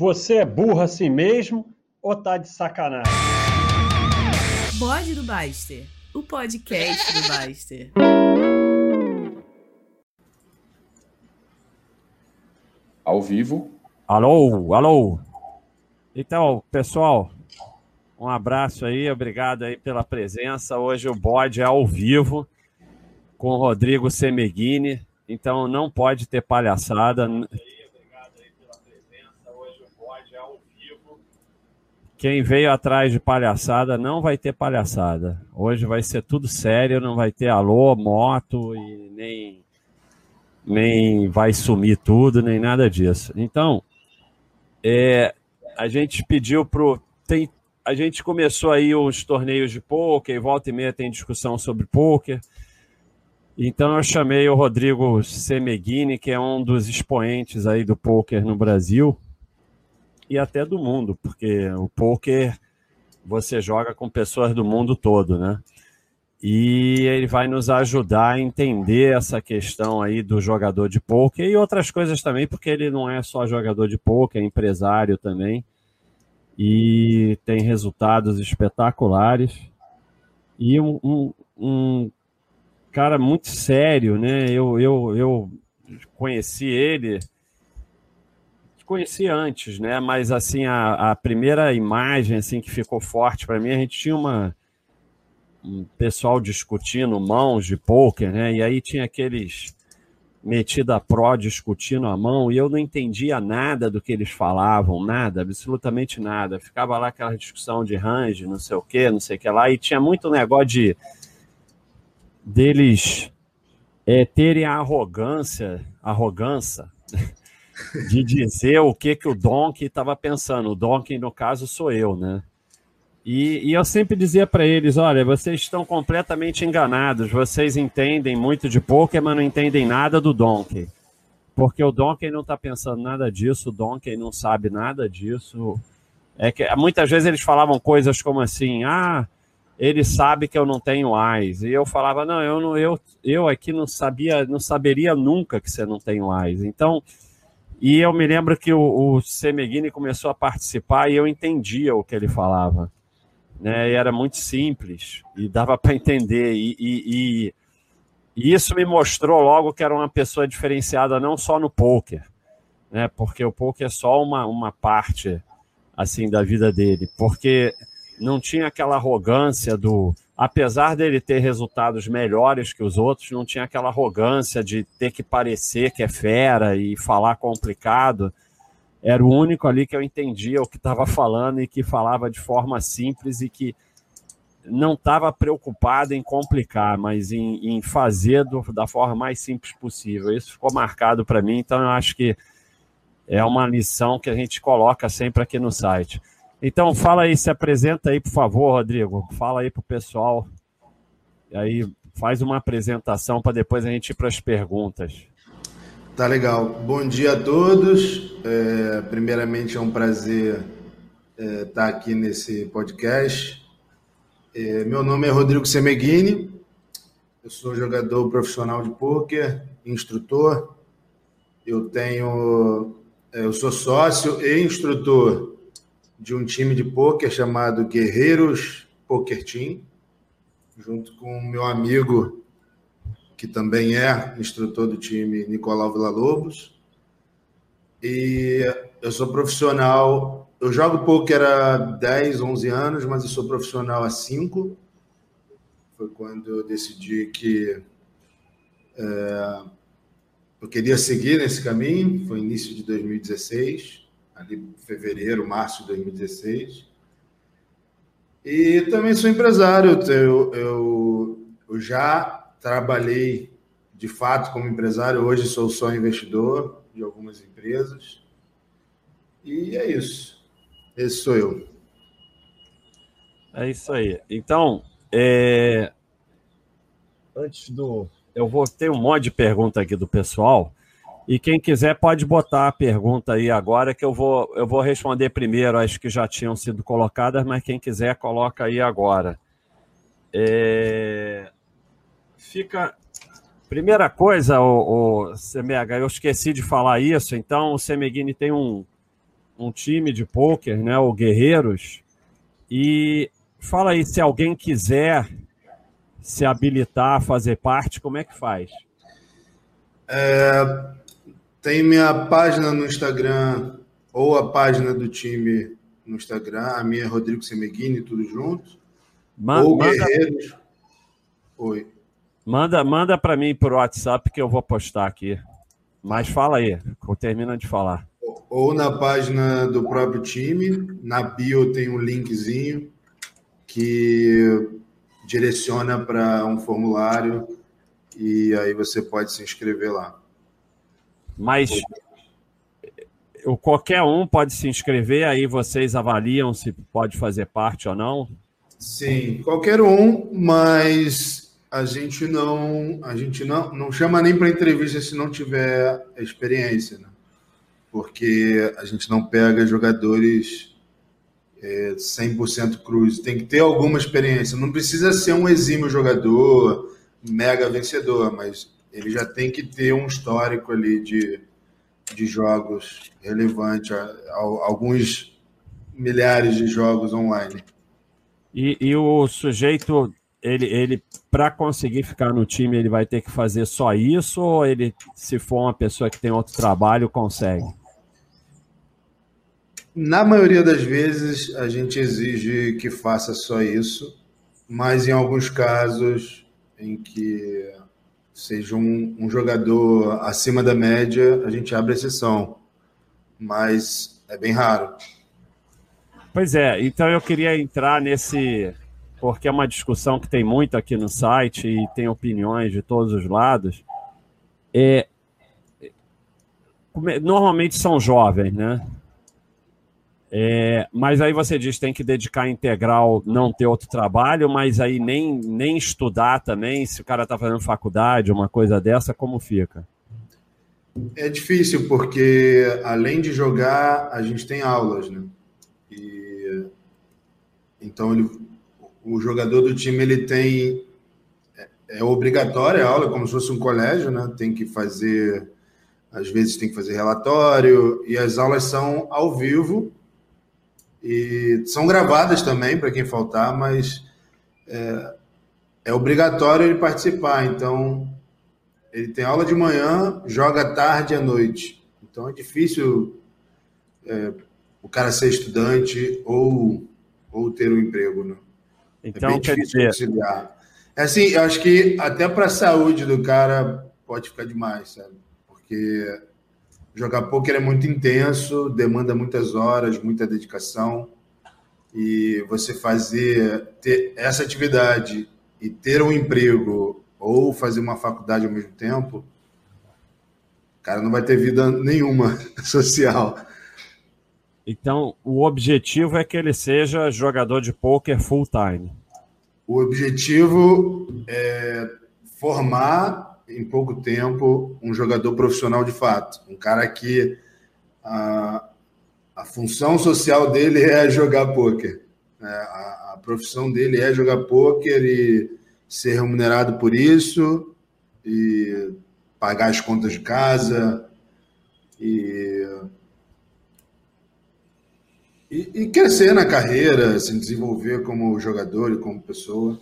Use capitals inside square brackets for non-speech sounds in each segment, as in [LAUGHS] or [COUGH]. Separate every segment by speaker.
Speaker 1: Você é burro assim mesmo ou tá de sacanagem?
Speaker 2: Bode do Baster, o podcast do Baster.
Speaker 3: Ao vivo.
Speaker 4: Alô, alô. Então, pessoal, um abraço aí, obrigado aí pela presença. Hoje o bode é ao vivo com o Rodrigo Semeghini, então não pode ter palhaçada. Quem veio atrás de palhaçada não vai ter palhaçada. Hoje vai ser tudo sério, não vai ter alô, moto e nem nem vai sumir tudo, nem nada disso. Então, é, a gente pediu pro tem a gente começou aí os torneios de pôquer, volta e meia tem discussão sobre pôquer. Então eu chamei o Rodrigo Semeghini, que é um dos expoentes aí do pôquer no Brasil e até do mundo, porque o poker você joga com pessoas do mundo todo, né? E ele vai nos ajudar a entender essa questão aí do jogador de poker e outras coisas também, porque ele não é só jogador de poker, é empresário também e tem resultados espetaculares e um, um, um cara muito sério, né? Eu, eu, eu conheci ele conheci antes, né? Mas assim a, a primeira imagem assim que ficou forte para mim, a gente tinha uma um pessoal discutindo mãos de poker, né? E aí tinha aqueles metida pró discutindo a mão e eu não entendia nada do que eles falavam, nada, absolutamente nada. Ficava lá aquela discussão de range, não sei o que, não sei o que lá, e tinha muito negócio de deles é, terem a arrogância, arrogância [LAUGHS] de dizer o que, que o Donkey estava pensando. O Donkey, no caso, sou eu, né? E, e eu sempre dizia para eles: olha, vocês estão completamente enganados. Vocês entendem muito de poker, mas não entendem nada do Donkey. Porque o Donkey não está pensando nada disso, o Donkey não sabe nada disso. É que muitas vezes eles falavam coisas como assim: ah, ele sabe que eu não tenho eyes. E eu falava: não, eu não, eu, eu aqui não sabia, não saberia nunca que você não tem eyes. Então e eu me lembro que o, o Semeghini começou a participar e eu entendia o que ele falava. Né? E era muito simples e dava para entender. E, e, e, isso me mostrou logo que era uma pessoa diferenciada não só no poker, né? porque o poker é só uma, uma parte assim da vida dele. Porque não tinha aquela arrogância do apesar dele ter resultados melhores que os outros, não tinha aquela arrogância de ter que parecer que é fera e falar complicado. Era o único ali que eu entendia o que estava falando e que falava de forma simples e que não estava preocupado em complicar, mas em, em fazer do, da forma mais simples possível. Isso ficou marcado para mim, então eu acho que é uma lição que a gente coloca sempre aqui no site. Então, fala aí, se apresenta aí, por favor, Rodrigo. Fala aí para o pessoal. E aí, faz uma apresentação para depois a gente ir para as perguntas.
Speaker 5: Tá legal. Bom dia a todos. É, primeiramente, é um prazer é, estar aqui nesse podcast. É, meu nome é Rodrigo Semeghini. Eu sou jogador profissional de pôquer, instrutor. Eu tenho, é, eu sou sócio e instrutor de um time de pôquer chamado Guerreiros Poker Team, junto com meu amigo, que também é instrutor do time, Nicolau Villa-Lobos. E eu sou profissional, eu jogo pôquer há 10, 11 anos, mas eu sou profissional há 5. Foi quando eu decidi que é, eu queria seguir nesse caminho, foi início de 2016 ali fevereiro, março de 2016. E também sou empresário, eu, eu, eu já trabalhei de fato como empresário, hoje sou só investidor de algumas empresas. E é isso. Esse sou eu.
Speaker 4: É isso aí. Então, é... antes do. Eu vou ter um monte de pergunta aqui do pessoal. E quem quiser pode botar a pergunta aí agora, que eu vou, eu vou responder primeiro as que já tinham sido colocadas, mas quem quiser coloca aí agora. É... Fica. Primeira coisa, o, o CMH, eu esqueci de falar isso, então o Semeghini tem um, um time de pôquer, né? O Guerreiros. E fala aí, se alguém quiser se habilitar a fazer parte, como é que faz?
Speaker 5: É, tem minha página no Instagram ou a página do time no Instagram. A minha é Rodrigo Semeghini, tudo junto.
Speaker 4: Ma
Speaker 5: ou
Speaker 4: manda,
Speaker 5: Guerreiros. Oi.
Speaker 4: manda, manda para mim por WhatsApp que eu vou postar aqui. Mas fala aí, termina de falar.
Speaker 5: Ou na página do próprio time, na bio tem um linkzinho que direciona para um formulário e aí você pode se inscrever lá.
Speaker 4: Mas o qualquer um pode se inscrever, aí vocês avaliam se pode fazer parte ou não?
Speaker 5: Sim, qualquer um, mas a gente não, a gente não, não chama nem para entrevista se não tiver experiência, né? Porque a gente não pega jogadores é, 100% cruz, tem que ter alguma experiência. Não precisa ser um exímio jogador, mega vencedor, mas ele já tem que ter um histórico ali de, de jogos relevante, alguns milhares de jogos online.
Speaker 4: E, e o sujeito, ele, ele para conseguir ficar no time, ele vai ter que fazer só isso ou ele, se for uma pessoa que tem outro trabalho, consegue?
Speaker 5: Na maioria das vezes, a gente exige que faça só isso, mas em alguns casos em que seja um, um jogador acima da média, a gente abre exceção, mas é bem raro.
Speaker 4: Pois é, então eu queria entrar nesse, porque é uma discussão que tem muito aqui no site e tem opiniões de todos os lados. É, normalmente são jovens, né? É, mas aí você diz tem que dedicar integral, não ter outro trabalho, mas aí nem, nem estudar também, se o cara está fazendo faculdade, uma coisa dessa, como fica?
Speaker 5: É difícil, porque além de jogar, a gente tem aulas, né? E, então, ele, o jogador do time ele tem. É, é obrigatória a aula, como se fosse um colégio, né? Tem que fazer. Às vezes tem que fazer relatório, e as aulas são ao vivo, e são gravadas também para quem faltar, mas é, é, obrigatório ele participar. Então, ele tem aula de manhã, joga tarde e à noite. Então, é difícil é, o cara ser estudante ou, ou ter um emprego. Né?
Speaker 4: Então, é quer dizer...
Speaker 5: conciliar. É assim, eu acho que até para a saúde do cara pode ficar demais, sabe? Porque Jogar poker é muito intenso, demanda muitas horas, muita dedicação. E você fazer ter essa atividade e ter um emprego ou fazer uma faculdade ao mesmo tempo, o cara não vai ter vida nenhuma [LAUGHS] social.
Speaker 4: Então, o objetivo é que ele seja jogador de poker full time.
Speaker 5: O objetivo é formar em pouco tempo um jogador profissional de fato, um cara que a, a função social dele é jogar pôquer. É, a, a, profissão dele é jogar pôquer e ser remunerado por isso e pagar as contas de casa e, e, e crescer na carreira, se desenvolver como jogador e como pessoa.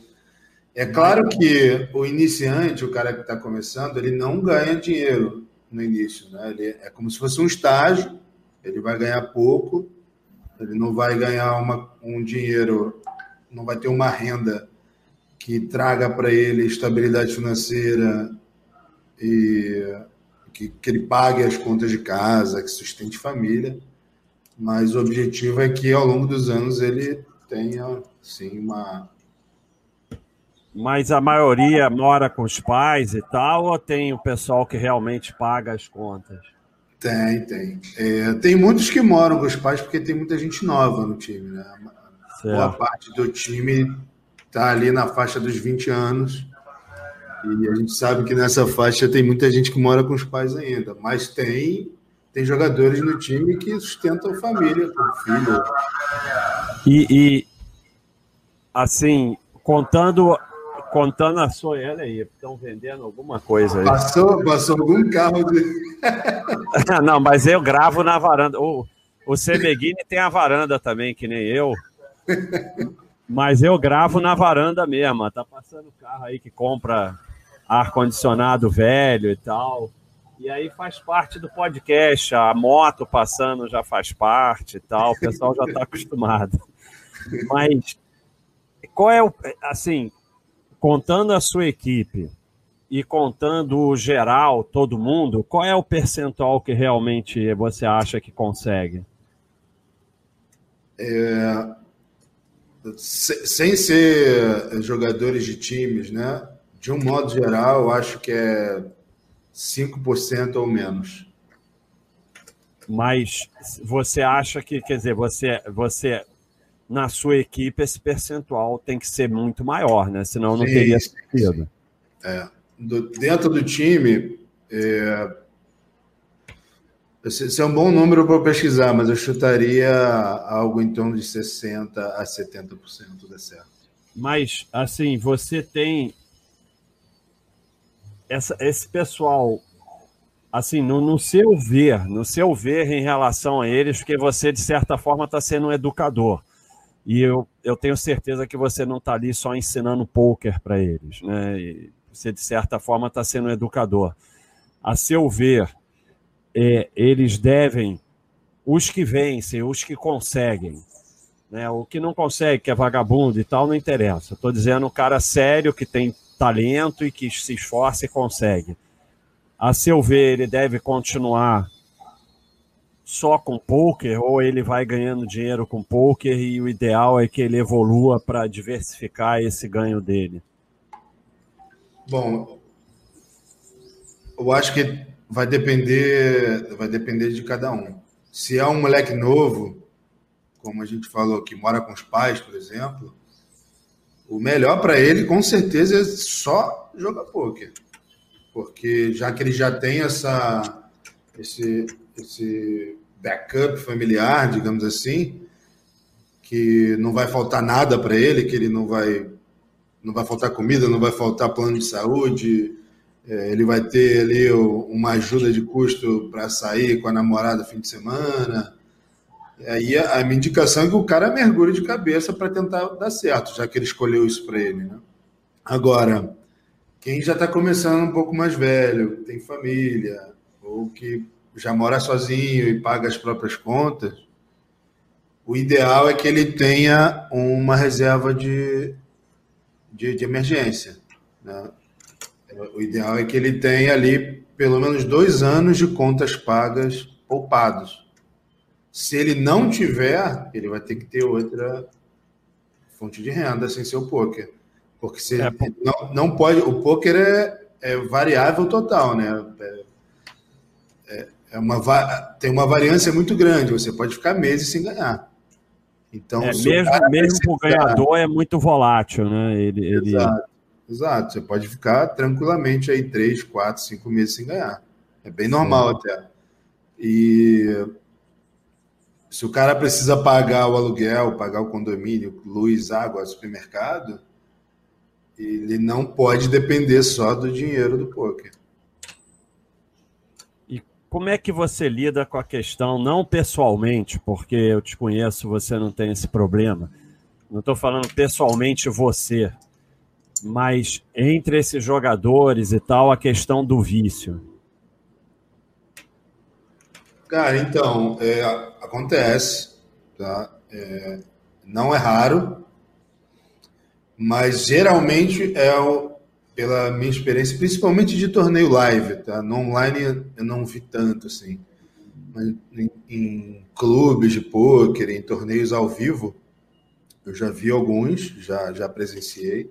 Speaker 5: É claro que o iniciante, o cara que está começando, ele não ganha dinheiro no início, né? Ele é como se fosse um estágio, ele vai ganhar pouco, ele não vai ganhar uma, um dinheiro, não vai ter uma renda que traga para ele estabilidade financeira e que, que ele pague as contas de casa, que sustente família. Mas o objetivo é que ao longo dos anos ele tenha, sim, uma
Speaker 4: mas a maioria mora com os pais e tal, ou tem o pessoal que realmente paga as contas?
Speaker 5: Tem, tem. É, tem muitos que moram com os pais porque tem muita gente nova no time, né? Certo. Boa parte do time está ali na faixa dos 20 anos. E a gente sabe que nessa faixa tem muita gente que mora com os pais ainda. Mas tem, tem jogadores no time que sustentam a família com filho.
Speaker 4: E, e assim, contando contando a sua, olha aí, estão vendendo alguma coisa aí.
Speaker 5: Passou, passou algum carro de... [LAUGHS]
Speaker 4: Não, mas eu gravo na varanda. O, o Semeghini tem a varanda também, que nem eu. Mas eu gravo na varanda mesmo. Tá passando carro aí que compra ar-condicionado velho e tal. E aí faz parte do podcast. A moto passando já faz parte e tal. O pessoal já está [LAUGHS] acostumado. Mas qual é o. Assim, contando a sua equipe e contando o geral, todo mundo, qual é o percentual que realmente você acha que consegue?
Speaker 5: É, sem ser jogadores de times, né? De um modo geral, eu acho que é 5% ou menos.
Speaker 4: Mas você acha que, quer dizer, você, você na sua equipe esse percentual tem que ser muito maior, né? Senão não sim, teria sentido.
Speaker 5: É. Do, dentro do time, é, esse é um bom número para pesquisar, mas eu chutaria algo em torno de 60% a 70% dá certo.
Speaker 4: Mas, assim, você tem essa, esse pessoal, assim, no, no seu ver, no seu ver em relação a eles, porque você, de certa forma, está sendo um educador. E eu, eu tenho certeza que você não está ali só ensinando poker para eles, né? E você, de certa forma, está sendo um educador. A seu ver, é, eles devem, os que vencem, os que conseguem, né? o que não consegue, que é vagabundo e tal, não interessa. Estou dizendo o cara sério, que tem talento e que se esforça e consegue. A seu ver, ele deve continuar só com poker ou ele vai ganhando dinheiro com poker e o ideal é que ele evolua para diversificar esse ganho dele?
Speaker 5: Bom, eu acho que vai depender, vai depender de cada um. Se é um moleque novo, como a gente falou, que mora com os pais, por exemplo, o melhor para ele, com certeza, é só jogar poker. Porque já que ele já tem essa, esse, esse backup familiar, digamos assim, que não vai faltar nada para ele, que ele não vai não vai faltar comida, não vai faltar plano de saúde, é, ele vai ter ali uma ajuda de custo para sair com a namorada fim de semana. Aí a, a minha indicação é que o cara mergulhe de cabeça para tentar dar certo, já que ele escolheu isso para ele. Né? Agora, quem já está começando um pouco mais velho, tem família, ou que já mora sozinho e paga as próprias contas, o ideal é que ele tenha uma reserva de, de, de emergência. Né? O ideal é que ele tenha ali pelo menos dois anos de contas pagas poupados. Se ele não tiver, ele vai ter que ter outra fonte de renda sem ser o poker. Porque se é, não, não pode. O poker é, é variável total, né? É, é, uma, tem uma variância muito grande. Você pode ficar meses sem ganhar.
Speaker 4: Então, é, mesmo, mesmo o ganhador é muito volátil, né? Ele, ele...
Speaker 5: Exato. Exato, você pode ficar tranquilamente aí três, quatro, cinco meses sem ganhar. É bem normal até. E se o cara precisa pagar o aluguel, pagar o condomínio, luz, água, supermercado, ele não pode depender só do dinheiro do poker.
Speaker 4: Como é que você lida com a questão, não pessoalmente, porque eu te conheço, você não tem esse problema. Não estou falando pessoalmente você, mas entre esses jogadores e tal, a questão do vício.
Speaker 5: Cara, então, é, acontece, tá? É, não é raro, mas geralmente é o, pela minha experiência, principalmente de torneio live, tá? No online eu não vi tanto assim, mas em, em clubes de pôquer, em torneios ao vivo, eu já vi alguns, já, já presenciei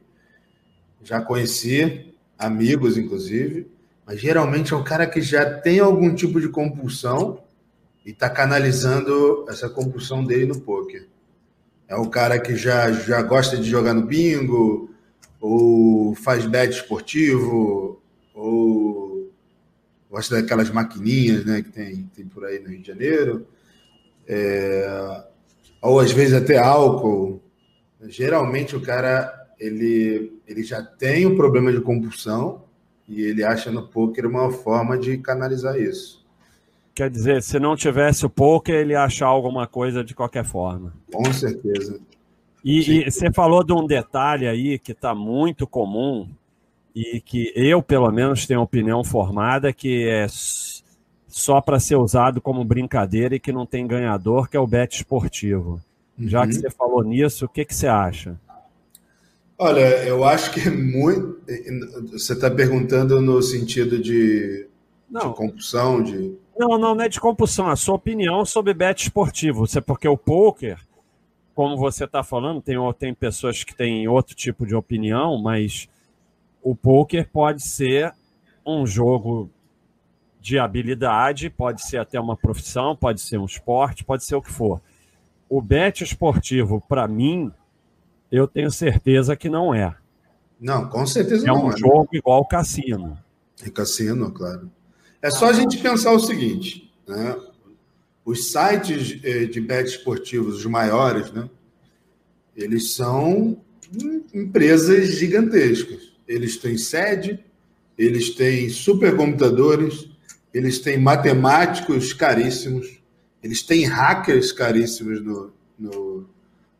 Speaker 5: já conheci, amigos inclusive, mas geralmente é um cara que já tem algum tipo de compulsão e está canalizando essa compulsão dele no poker. É o cara que já, já gosta de jogar no bingo, ou faz bet esportivo, ou gosta daquelas maquininhas né, que tem, tem por aí no Rio de Janeiro, é, ou às vezes até álcool. Geralmente o cara ele, ele já tem um problema de compulsão e ele acha no poker uma forma de canalizar isso.
Speaker 4: Quer dizer, se não tivesse o poker, ele ia achar alguma coisa de qualquer forma.
Speaker 5: Com certeza.
Speaker 4: E, e você falou de um detalhe aí que está muito comum e que eu, pelo menos, tenho opinião formada, que é só para ser usado como brincadeira e que não tem ganhador, que é o bet esportivo. Uhum. Já que uhum. você falou nisso, o que, que você acha?
Speaker 5: Olha, eu acho que é muito. Você está perguntando no sentido de, não. de compulsão, de.
Speaker 4: Não, não, não é de compulsão. A sua opinião sobre bet esportivo. Você, porque o poker, como você está falando, tem, tem pessoas que têm outro tipo de opinião, mas o poker pode ser um jogo de habilidade, pode ser até uma profissão, pode ser um esporte, pode ser o que for. O bet esportivo, para mim, eu tenho certeza que não é.
Speaker 5: Não, com certeza
Speaker 4: é
Speaker 5: não
Speaker 4: um é. um jogo igual cassino.
Speaker 5: É cassino, claro. É só a gente pensar o seguinte, né? Os sites eh, de bet esportivos, os maiores, né? Eles são empresas gigantescas. Eles têm sede, eles têm supercomputadores, eles têm matemáticos caríssimos, eles têm hackers caríssimos no, no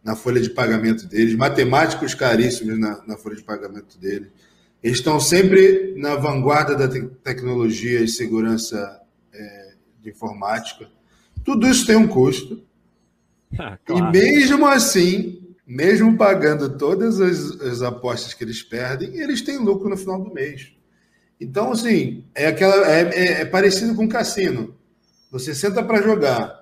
Speaker 5: na folha de pagamento deles, matemáticos caríssimos na, na folha de pagamento deles. Eles estão sempre na vanguarda da te tecnologia e segurança é, de informática. Tudo isso tem um custo. [LAUGHS] Ah, claro. E mesmo assim, mesmo pagando todas as, as, apostas que eles perdem, eles têm lucro no final do mês. Então, assim, é, aquela, é, é, é parecido com cassino. Você senta para jogar,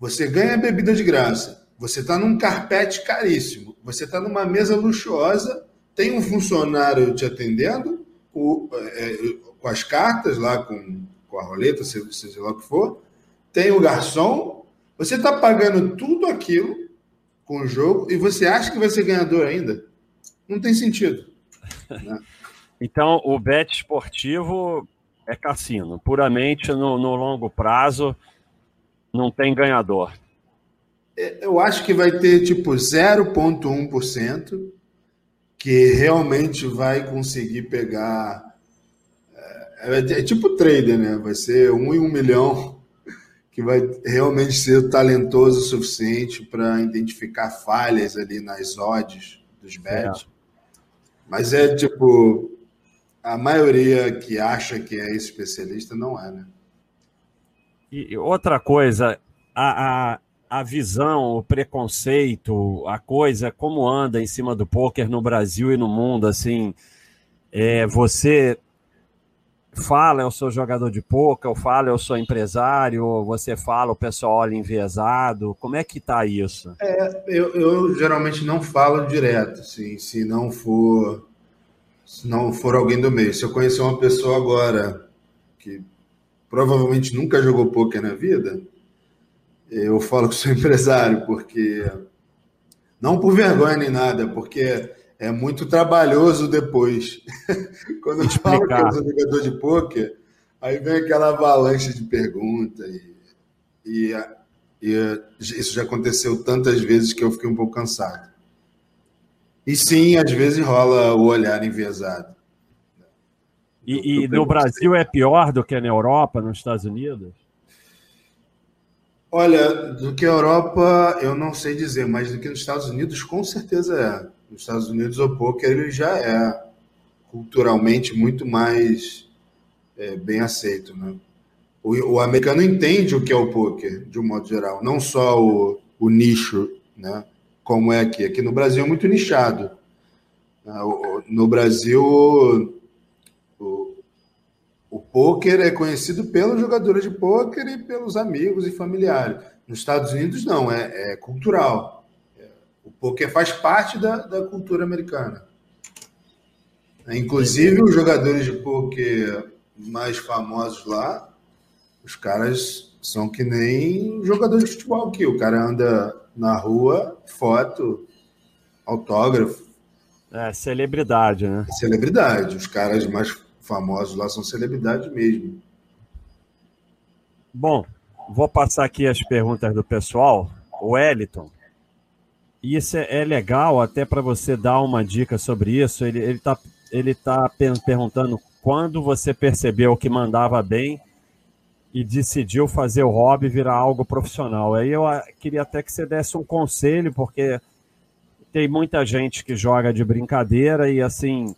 Speaker 5: você ganha bebida de graça, você está num carpete caríssimo, você está numa mesa luxuosa tem um funcionário te atendendo o, é, com as cartas lá, com, com a roleta, seja, seja lá o que for, tem o garçom, você está pagando tudo aquilo com o jogo e você acha que vai ser ganhador ainda? Não tem sentido. Né? [LAUGHS]
Speaker 4: então, o bet esportivo é cassino. Puramente no, no longo prazo, não tem ganhador.
Speaker 5: É, eu acho que vai ter tipo 0,1% que realmente vai conseguir pegar. É, é, é, tipo trader, né? Vai ser um em um milhão que vai realmente ser talentoso o suficiente para identificar falhas ali nas odds dos bets. É. Mas é tipo a maioria que acha que é especialista não é, né?
Speaker 4: E outra coisa, a, a, a visão, o preconceito, a coisa, como anda em cima do poker no Brasil e no mundo, assim, é, você fala, eu sou jogador de poker, ou fala, eu sou empresário, você fala, o pessoal olha enviesado, como é que tá isso?
Speaker 5: É, eu, eu geralmente não falo direto, assim, se não for se não for alguém do meio. Se eu conhecer uma pessoa agora que provavelmente nunca jogou poker na vida, eu falo que sou [LAUGHS] empresário, porque. Não por vergonha nem nada, porque é muito trabalhoso depois. [LAUGHS] Quando eu falo que eu sou jogador de pôquer, aí vem aquela avalanche de perguntas. E, e, e, isso já aconteceu tantas vezes que eu fiquei um pouco cansado. E sim, às vezes rola o olhar enviesado.
Speaker 4: E, e no Brasil é pior do que na Europa, nos Estados Unidos?
Speaker 5: Olha, do que a Europa, eu não sei dizer, mas do que nos Estados Unidos, com certeza é. Nos Estados Unidos, o poker ele já é culturalmente muito mais é, bem aceito. Né? O, o, americano entende o que é o poker, de um modo geral, não só o, o nicho, né? como é aqui. Aqui no Brasil é muito nichado. Né? No Brasil, o pôquer é conhecido pelos jogadores de pôquer e pelos amigos e familiares. Nos Estados Unidos, não, é, é cultural. Pôquer faz parte da, da cultura americana. Inclusive, os jogadores de pôquer mais famosos lá, os caras são que nem jogadores de futebol aqui. O cara anda na rua, foto, autógrafo.
Speaker 4: É, celebridade, né?
Speaker 5: Celebridade. Os caras mais famosos lá são celebridades mesmo.
Speaker 4: Bom, vou passar aqui as perguntas do pessoal. O Wellington, isso é, é legal até para você dar uma dica sobre isso. Ele está ele tá perguntando quando você percebeu que mandava bem e decidiu fazer o hobby virar algo profissional. Aí eu ah, queria até que você desse um conselho, porque tem muita gente que joga de brincadeira e assim,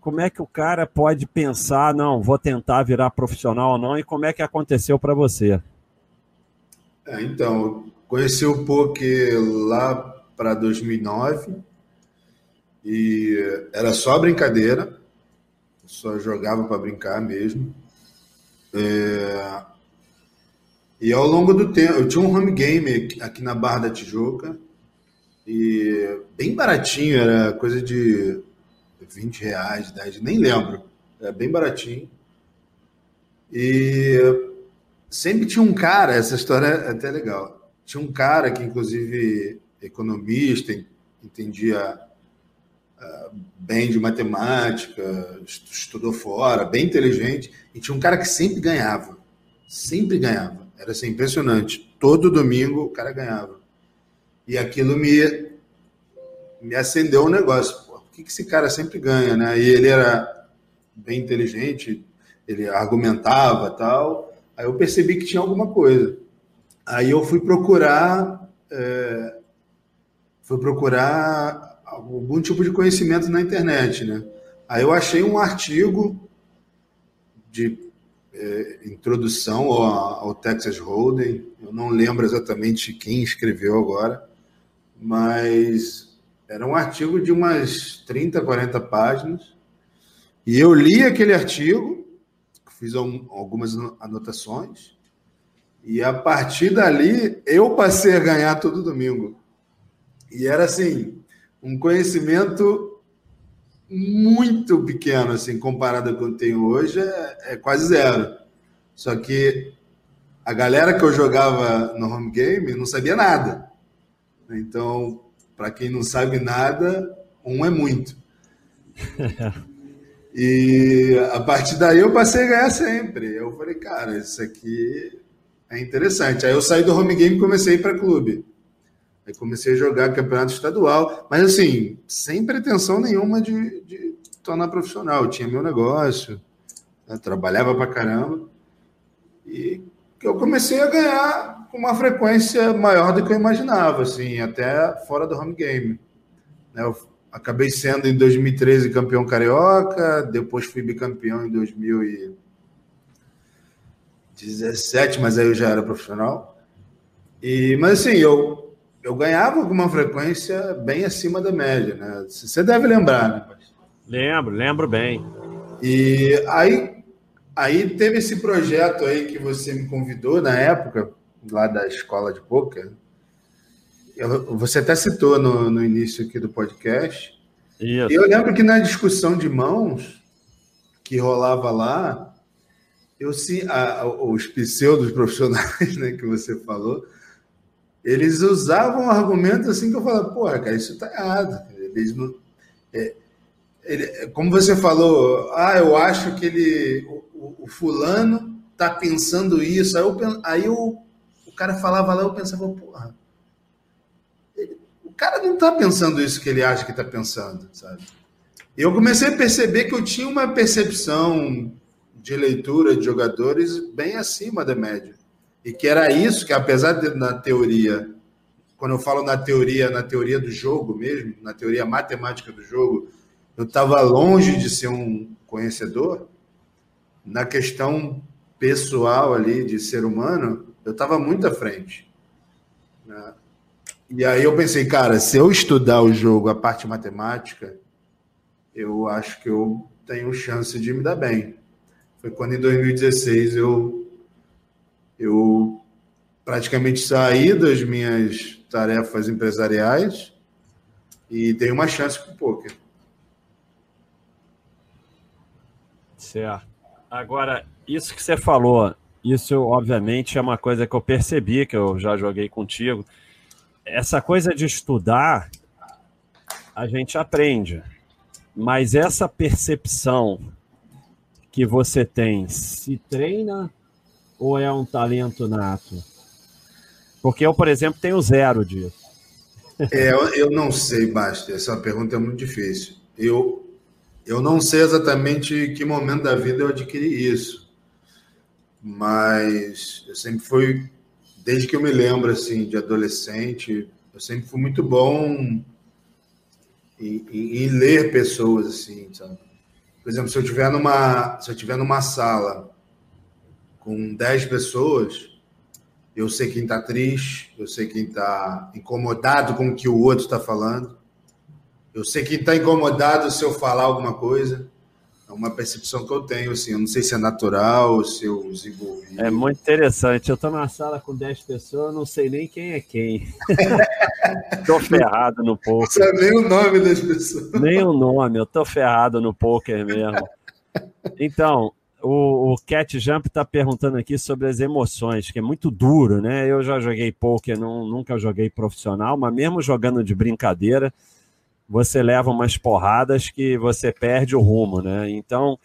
Speaker 4: como é que o cara pode pensar, não, vou tentar virar profissional ou não, e como é que aconteceu para você?
Speaker 5: É, então, conheci o poker lá para 2009 e era só brincadeira, só jogava para brincar mesmo. É... E ao longo do tempo, eu tinha um home game aqui na Barra da Tijuca e bem baratinho, era coisa de 20 reais, 10, nem lembro, era bem baratinho. E sempre tinha um cara, essa história é até legal, tinha um cara que inclusive economista, entendia uh, bem de matemática, estudou fora, bem inteligente, e tinha um cara que sempre ganhava. Sempre ganhava. Era assim, impressionante. Todo domingo o cara ganhava. E aquilo me, me acendeu um negócio. Pô, por que, que esse cara sempre ganha, né? E ele era bem inteligente, ele argumentava tal. Aí eu percebi que tinha alguma coisa. Aí eu fui procurar é, fui procurar algum tipo de conhecimento na internet, né? Aí eu achei um artigo de é, introdução ao, ao, Texas Hold'em, eu não lembro exatamente quem escreveu agora, mas era um artigo de umas 30, 40 páginas, e eu li aquele artigo, fiz algumas anotações, e a partir dali eu passei a ganhar todo domingo. E era assim, um conhecimento muito pequeno, assim, comparado com o que eu tenho hoje, é, é quase zero. Só que a galera que eu jogava no home game não sabia nada. Então, para quem não sabe nada, um é muito. [LAUGHS] e a partir daí eu passei a ganhar sempre. Eu falei, cara, isso aqui é interessante. Aí eu saí do home game e comecei para clube. Aí comecei a jogar campeonato estadual, mas assim, sem pretensão nenhuma de, de tornar profissional. Eu tinha meu negócio, né? trabalhava pra caramba. E eu comecei a ganhar com uma frequência maior do que eu imaginava, assim, até fora do home game. Né? Eu acabei sendo em 2013 campeão carioca, depois fui bicampeão em 2017, mas aí eu já era profissional. E, mas assim, eu eu ganhava com uma frequência bem acima da média, né? Você deve lembrar, né?
Speaker 4: Lembro, lembro bem.
Speaker 5: E aí, aí teve esse projeto aí que você me convidou na época, lá da escola de poker. Eu, você até citou no, no início aqui do podcast. Isso. E eu lembro que na discussão de mãos que rolava lá, eu sim, a, os pseudos profissionais, [LAUGHS] né, que você falou, eles usavam um argumento assim que eu falava, porra, cara, isso tá errado. Eles não, é, ele, como você falou, ah, eu acho que ele, o, o fulano tá pensando isso. Aí, eu, aí eu, o cara falava lá, eu pensava, porra, ele, o cara não tá pensando isso que ele acha que tá pensando, sabe? Eu comecei a perceber que eu tinha uma percepção de leitura de jogadores bem acima da média. E que era isso que, apesar de na teoria, quando eu falo na teoria, na teoria do jogo mesmo, na teoria matemática do jogo, eu estava longe de ser um conhecedor, na questão pessoal ali de ser humano, eu estava muito à frente. Né? E aí eu pensei, cara, se eu estudar o jogo, a parte matemática, eu acho que eu tenho chance de me dar bem. Foi quando em 2016 eu eu praticamente saí das minhas tarefas empresariais e dei uma chance para o poker.
Speaker 4: Certo. Agora, isso que você falou, isso obviamente é uma coisa que eu percebi, que eu já joguei contigo. Essa coisa de estudar, a gente aprende. Mas essa percepção que você tem, se treina ou é um talento nato? Porque eu, por exemplo, tenho zero disso.
Speaker 5: É, eu não sei, Basta. Essa pergunta é muito difícil. Eu, eu não sei exatamente que momento da vida eu adquiri isso. mas eu sempre fui, desde que eu me lembro assim de adolescente, eu sempre fui muito bom em, em, em ler pessoas assim, sabe? Por exemplo, se eu tiver numa, se eu tiver numa sala com 10 pessoas, eu sei quem está triste, eu sei quem está incomodado com o que o outro está falando, eu sei quem está incomodado se eu falar alguma coisa. É uma percepção que eu tenho, assim. Eu não sei se é natural, se eu desenvolvi.
Speaker 4: É muito interessante. Eu estou na sala com 10 pessoas, eu não sei nem quem é quem. [LAUGHS] Estou ferrado no poker. Não
Speaker 5: sabe nem o nome das pessoas.
Speaker 4: Nem o nome, eu estou ferrado no poker mesmo. Então, o, o Cat Jump está perguntando aqui sobre as emoções, que é muito duro, né? Eu já joguei poker, não, nunca joguei profissional, mas mesmo jogando de brincadeira, você leva umas porradas que você perde o rumo, né? Então,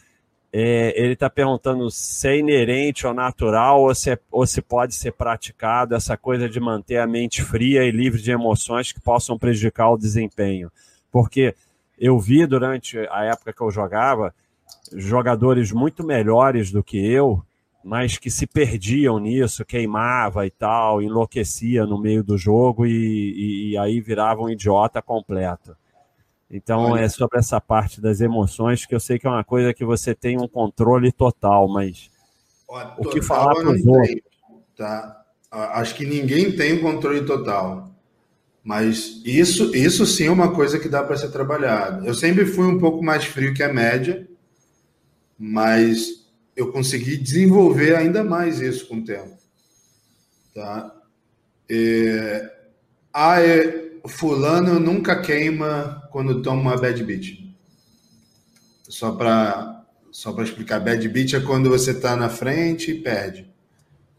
Speaker 4: é, ele está perguntando se é inerente ou natural ou se, é, ou se pode ser praticado essa coisa de manter a mente fria e livre de emoções que possam prejudicar o desempenho. Porque eu vi durante a época que eu jogava jogadores muito melhores do que eu, mas que se perdiam nisso, queimava e tal, enlouquecia no meio do jogo e, e, e aí virava um idiota completo. Então Olha. é sobre essa parte das emoções que eu sei que é uma coisa que você tem um controle total, mas
Speaker 5: Olha, o que falar para os outros? Tá? Acho que ninguém tem um controle total. Mas isso, isso sim é uma coisa que dá para ser trabalhado. Eu sempre fui um pouco mais frio que a média, mas eu consegui desenvolver ainda mais isso com o tempo. Tá? É, ah, é, fulano nunca queima quando toma uma bad beat. Só para só para explicar, bad beat é quando você está na frente e perde.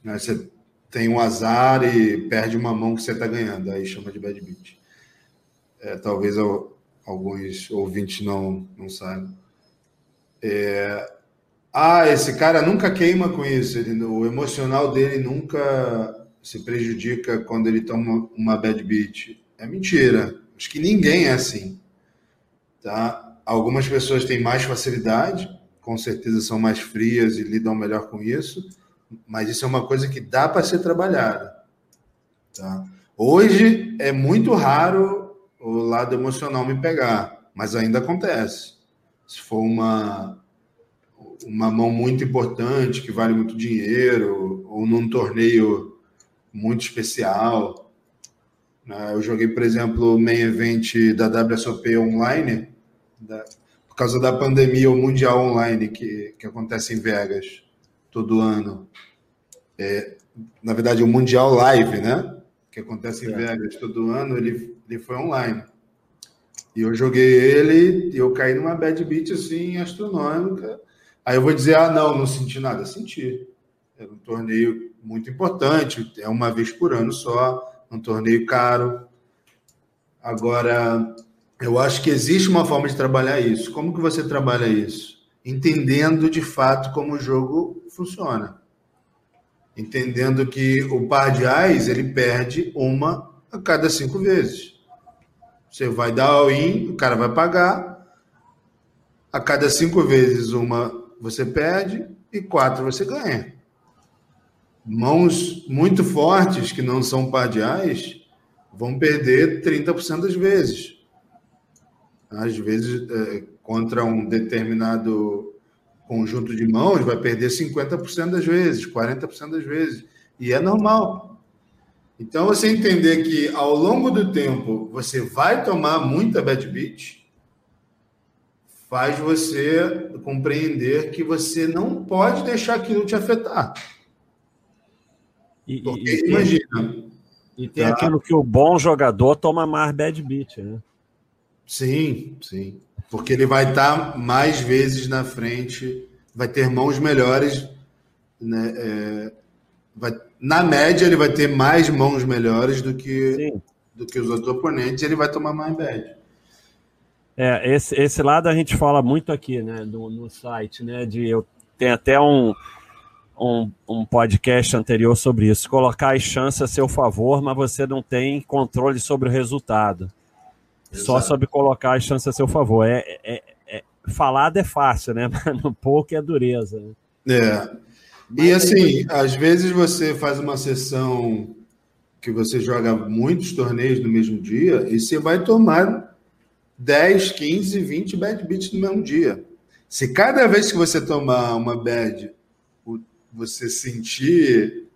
Speaker 5: Né? Você tem um azar e perde uma mão que você está ganhando, aí chama de bad beat. É, talvez alguns ouvintes não, não saibam. É... Ah, esse cara nunca queima com isso, ele, o emocional dele nunca se prejudica quando ele toma uma bad beat. É mentira. Acho que ninguém é assim. Tá? Algumas pessoas têm mais facilidade, com certeza são mais frias e lidam melhor com isso, mas isso é uma coisa que dá para ser trabalhada. Tá? Hoje é muito raro o lado emocional me pegar, mas ainda acontece. Se for uma, uma mão muito importante, que vale muito dinheiro, ou num torneio muito especial, né? Eu joguei, por exemplo, o main event da WSOP online, da, por causa da pandemia, o Mundial Online, que, que acontece em Vegas todo ano. É, na verdade, o Mundial Live, né? Que acontece em é. Vegas todo ano, ele, ele foi online. E eu joguei ele e eu caí numa bad beat assim, astronômica. Aí eu vou dizer, ah, não, não senti nada. Senti. Era um torneio muito importante, é uma vez por ano só um torneio caro. Agora, eu acho que existe uma forma de trabalhar isso. Como que você trabalha isso? Entendendo de fato como o jogo funciona. Entendendo que o par de ais ele perde uma a cada cinco vezes. Você vai dar all-in, o cara vai pagar. A cada cinco vezes uma você perde e quatro você ganha mãos muito fortes, que não são pardiais, vão perder 30% das vezes. Às vezes, é, contra um determinado conjunto de mãos, vai perder 50% das vezes, 40% das vezes. E é normal. Então, você entender que ao longo do tempo você vai tomar muita bad beat, faz você compreender que você não pode deixar aquilo te afetar.
Speaker 4: E, Porque, e, imagina. E tem tá? aquilo que o bom jogador toma mais bad beat, né?
Speaker 5: Sim, sim. Porque ele vai estar mais vezes na frente, vai ter mãos melhores. Né? É, vai, na média, ele vai ter mais mãos melhores do que, do que os outros oponentes e ele vai tomar mais bad.
Speaker 4: É, esse, esse lado a gente fala muito aqui, né, no, no site, né, de eu tem até um, um, um podcast anterior sobre isso. Colocar as chances a seu favor, mas você não tem controle sobre o resultado. Exato. Só sobre colocar as chances a seu favor. É, é, é, falado é fácil, né? [LAUGHS] Mas no pouco é dureza.
Speaker 5: Né? É. E assim, às vezes você faz uma sessão que você joga muitos torneios no mesmo dia e você vai tomar 10, 15, 20 bad beats no mesmo dia. Se cada vez que você tomar uma bad, você sentir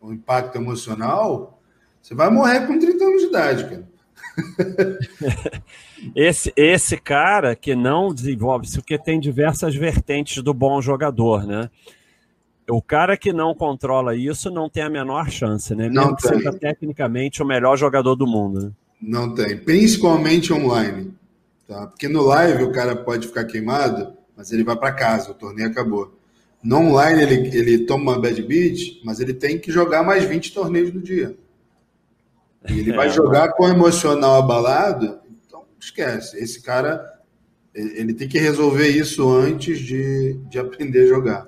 Speaker 5: o impacto emocional, você vai morrer com 30 anos de idade, cara. [LAUGHS]
Speaker 4: esse, esse cara que não desenvolve isso, porque tem diversas vertentes do bom jogador, né? O cara que não controla isso não tem a menor chance, né? Mesmo
Speaker 5: Não
Speaker 4: que
Speaker 5: tem.
Speaker 4: seja tecnicamente o melhor jogador do mundo. Né?
Speaker 5: Não tem, principalmente online. Tá? Porque no live o cara pode ficar queimado, mas ele vai para casa, o torneio acabou. No online ele, ele toma uma bad beat, mas ele tem que jogar mais 20 torneios no dia. E ele vai
Speaker 4: É.
Speaker 5: jogar com o emocional abalado, então esquece. Esse cara, ele ele tem que resolver isso antes de, de aprender a jogar.